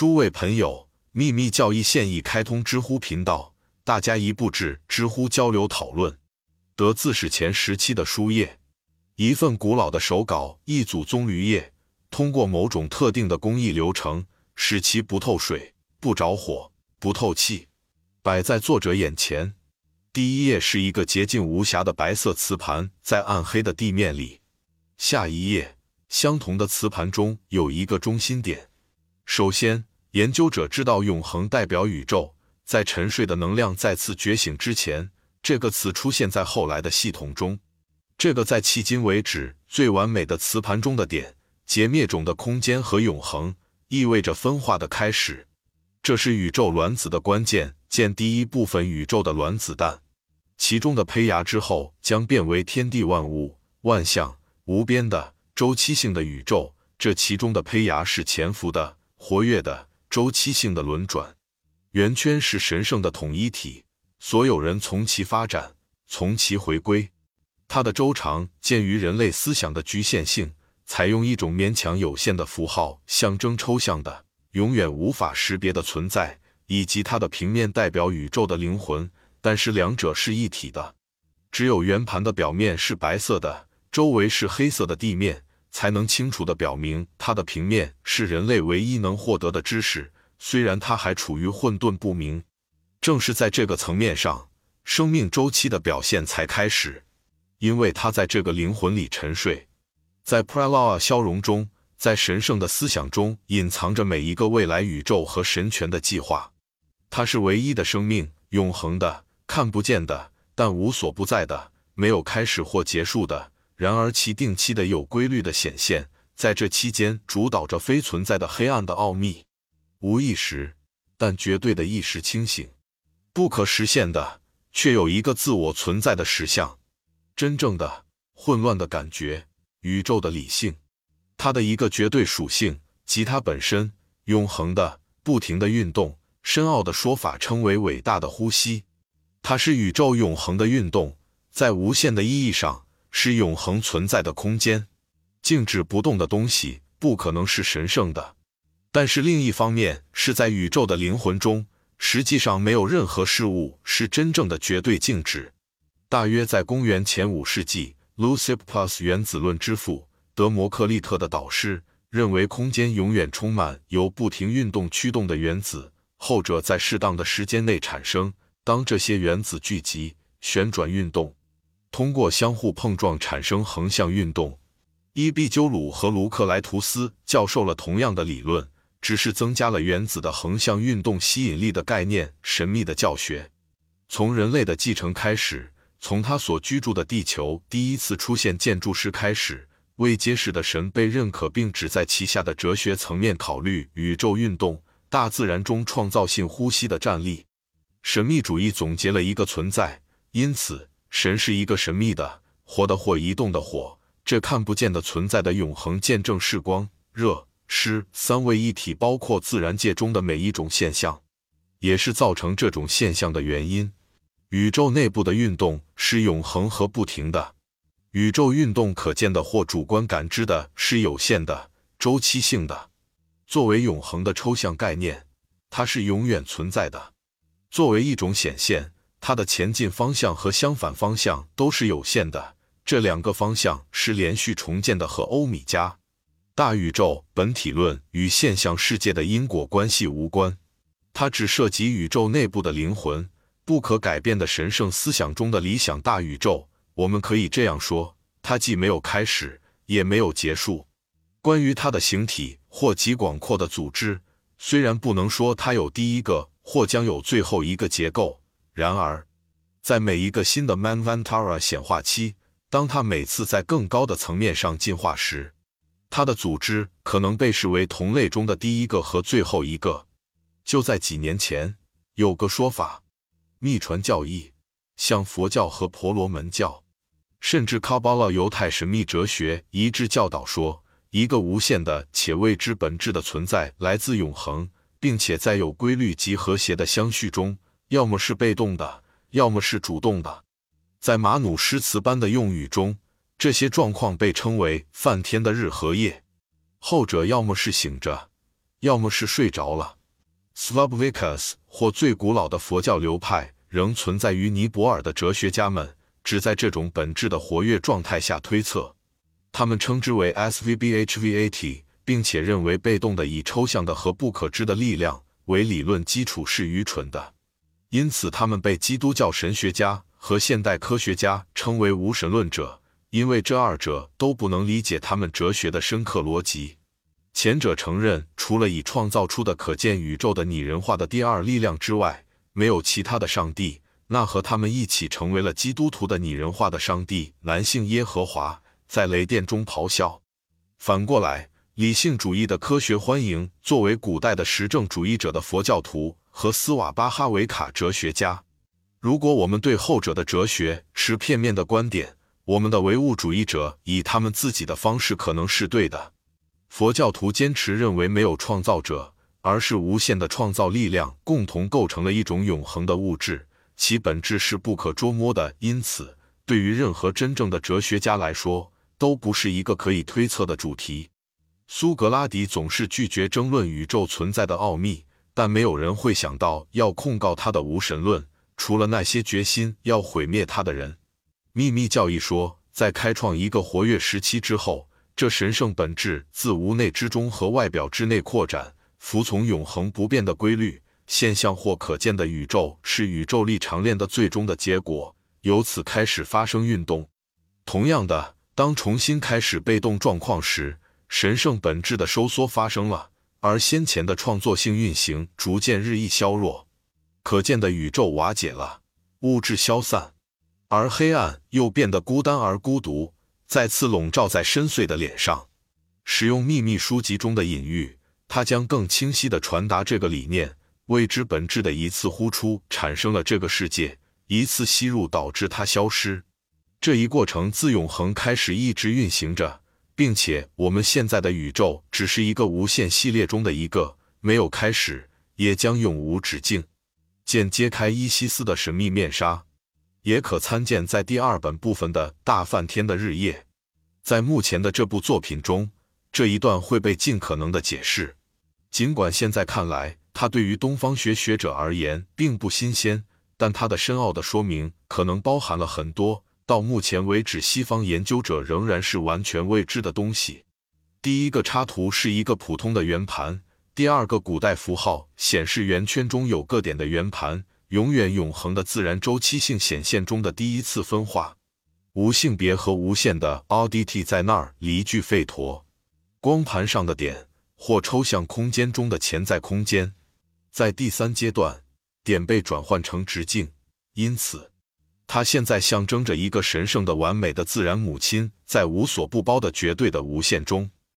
诸位朋友，秘密教义现已开通知乎频道，大家一步至知乎交流讨论。得自史前时期的书页，一份古老的手稿，一组棕榈叶，通过某种特定的工艺流程，使其不透水、不着火、不透气，摆在作者眼前。第一页是一个洁净无瑕的白色瓷盘，在暗黑的地面里。下一页，相同的瓷盘中有一个中心点。首先，研究者知道永恒代表宇宙，在沉睡的能量再次觉醒之前，这个词出现在后来的系统中。这个在迄今为止最完美的磁盘中的点，劫灭种的空间和永恒，意味着分化的开始。这是宇宙卵子的关键。见第一部分宇宙的卵子弹，其中的胚芽之后将变为天地万物、万象、无边的周期性的宇宙。这其中的胚芽是潜伏的。活跃的周期性的轮转，圆圈是神圣的统一体，所有人从其发展，从其回归。它的周长鉴于人类思想的局限性，采用一种勉强有限的符号，象征抽象的、永远无法识别的存在，以及它的平面代表宇宙的灵魂。但是两者是一体的，只有圆盘的表面是白色的，周围是黑色的地面。才能清楚地表明，它的平面是人类唯一能获得的知识，虽然它还处于混沌不明。正是在这个层面上，生命周期的表现才开始，因为它在这个灵魂里沉睡，在 Praloa 消融中，在神圣的思想中隐藏着每一个未来宇宙和神权的计划。它是唯一的生命，永恒的、看不见的，但无所不在的，没有开始或结束的。然而，其定期的、有规律的显现，在这期间主导着非存在的黑暗的奥秘。无意识，但绝对的意识清醒；不可实现的，却有一个自我存在的实相。真正的混乱的感觉，宇宙的理性，它的一个绝对属性即它本身，永恒的、不停的运动。深奥的说法称为伟大的呼吸。它是宇宙永恒的运动，在无限的意义上。是永恒存在的空间，静止不动的东西不可能是神圣的。但是另一方面，是在宇宙的灵魂中，实际上没有任何事物是真正的绝对静止。大约在公元前五世纪，Leucippus 原子论之父德摩克利特的导师认为，空间永远充满由不停运动驱动的原子，后者在适当的时间内产生。当这些原子聚集、旋转、运动。通过相互碰撞产生横向运动。伊壁鸠鲁和卢克莱图斯教授了同样的理论，只是增加了原子的横向运动吸引力的概念。神秘的教学从人类的继承开始，从他所居住的地球第一次出现建筑师开始，未揭示的神被认可，并只在其下的哲学层面考虑宇宙运动、大自然中创造性呼吸的站立。神秘主义总结了一个存在，因此。神是一个神秘的、活的或移动的火，这看不见的存在的永恒见证是光、热、湿三位一体，包括自然界中的每一种现象，也是造成这种现象的原因。宇宙内部的运动是永恒和不停的。宇宙运动可见的或主观感知的是有限的、周期性的。作为永恒的抽象概念，它是永远存在的。作为一种显现。它的前进方向和相反方向都是有限的，这两个方向是连续重建的。和欧米伽大宇宙本体论与现象世界的因果关系无关，它只涉及宇宙内部的灵魂，不可改变的神圣思想中的理想大宇宙。我们可以这样说：它既没有开始，也没有结束。关于它的形体或极广阔的组织，虽然不能说它有第一个或将有最后一个结构。然而，在每一个新的 Manvantara 显化期，当它每次在更高的层面上进化时，它的组织可能被视为同类中的第一个和最后一个。就在几年前，有个说法：秘传教义，像佛教和婆罗门教，甚至卡巴拉犹太神秘哲学一致教导说，一个无限的且未知本质的存在来自永恒，并且在有规律及和谐的相续中。要么是被动的，要么是主动的。在马努诗词般的用语中，这些状况被称为梵天的日和夜。后者要么是醒着，要么是睡着了。s l a b v i k a s 或最古老的佛教流派仍存在于尼泊尔的哲学家们只在这种本质的活跃状态下推测，他们称之为 Svbhvat，并且认为被动的以抽象的和不可知的力量为理论基础是愚蠢的，因此他们被基督教神学家和现代科学家称为无神论者，因为这二者都不能理解他们哲学的深刻逻辑。前者承认，除了已创造出的可见宇宙的拟人化的第二力量之外，没有其他的上帝。那和他们一起成为了基督徒的拟人化的上帝，男性耶和华，在雷电中咆哮。反过来，理性主义的科学欢迎作为古代的实证主义者的佛教徒和斯瓦巴哈维卡哲学家。如果我们对后者的哲学持片面的观点，我们的唯物主义者以他们自己的方式可能是对的。佛教徒坚持认为没有创造者，而是无限的创造力量共同构成了一种永恒的物质，其本质是不可捉摸的。因此，对于任何真正的哲学家来说，都不是一个可以推测的主题。苏格拉底总是拒绝争论宇宙存在的奥秘，但没有人会想到要控告他的无神论，除了那些决心要毁灭他的人。秘密教义说，在开创一个活跃时期之后。这神圣本质自无内之中和外表之内扩展，服从永恒不变的规律。现象或可见的宇宙是宇宙力长链的最终的结果，由此开始发生运动。同样的，当重新开始被动状况时，神圣本质的收缩发生了，而先前的创作性运行逐渐日益削弱。可见的宇宙瓦解了，物质消散，而黑暗又变得孤单而孤独。再次笼罩在深邃的脸上。使用秘密书籍中的隐喻，它将更清晰地传达这个理念：未知本质的一次呼出产生了这个世界，一次吸入导致它消失。这一过程自永恒开始一直运行着，并且我们现在的宇宙只是一个无限系列中的一个，没有开始，也将永无止境。见揭开伊西斯的神秘面纱。也可参见在第二本部分的大梵天的日夜。在目前的这部作品中，这一段会被尽可能的解释。尽管现在看来，它对于东方学学者而言并不新鲜，但它的深奥的说明可能包含了很多到目前为止西方研究者仍然是完全未知的东西。第一个插图是一个普通的圆盘，第二个古代符号显示圆圈中有个点的圆盘。永远永恒的自然周期性显现中的第一次分化，无性别和无限的 RDT 在那儿离聚费陀，光盘上的点或抽象空间中的潜在空间，在第三阶段，点被转换成直径，因此，它现在象征着一个神圣的完美的自然母亲在无所不包的绝对的无限中。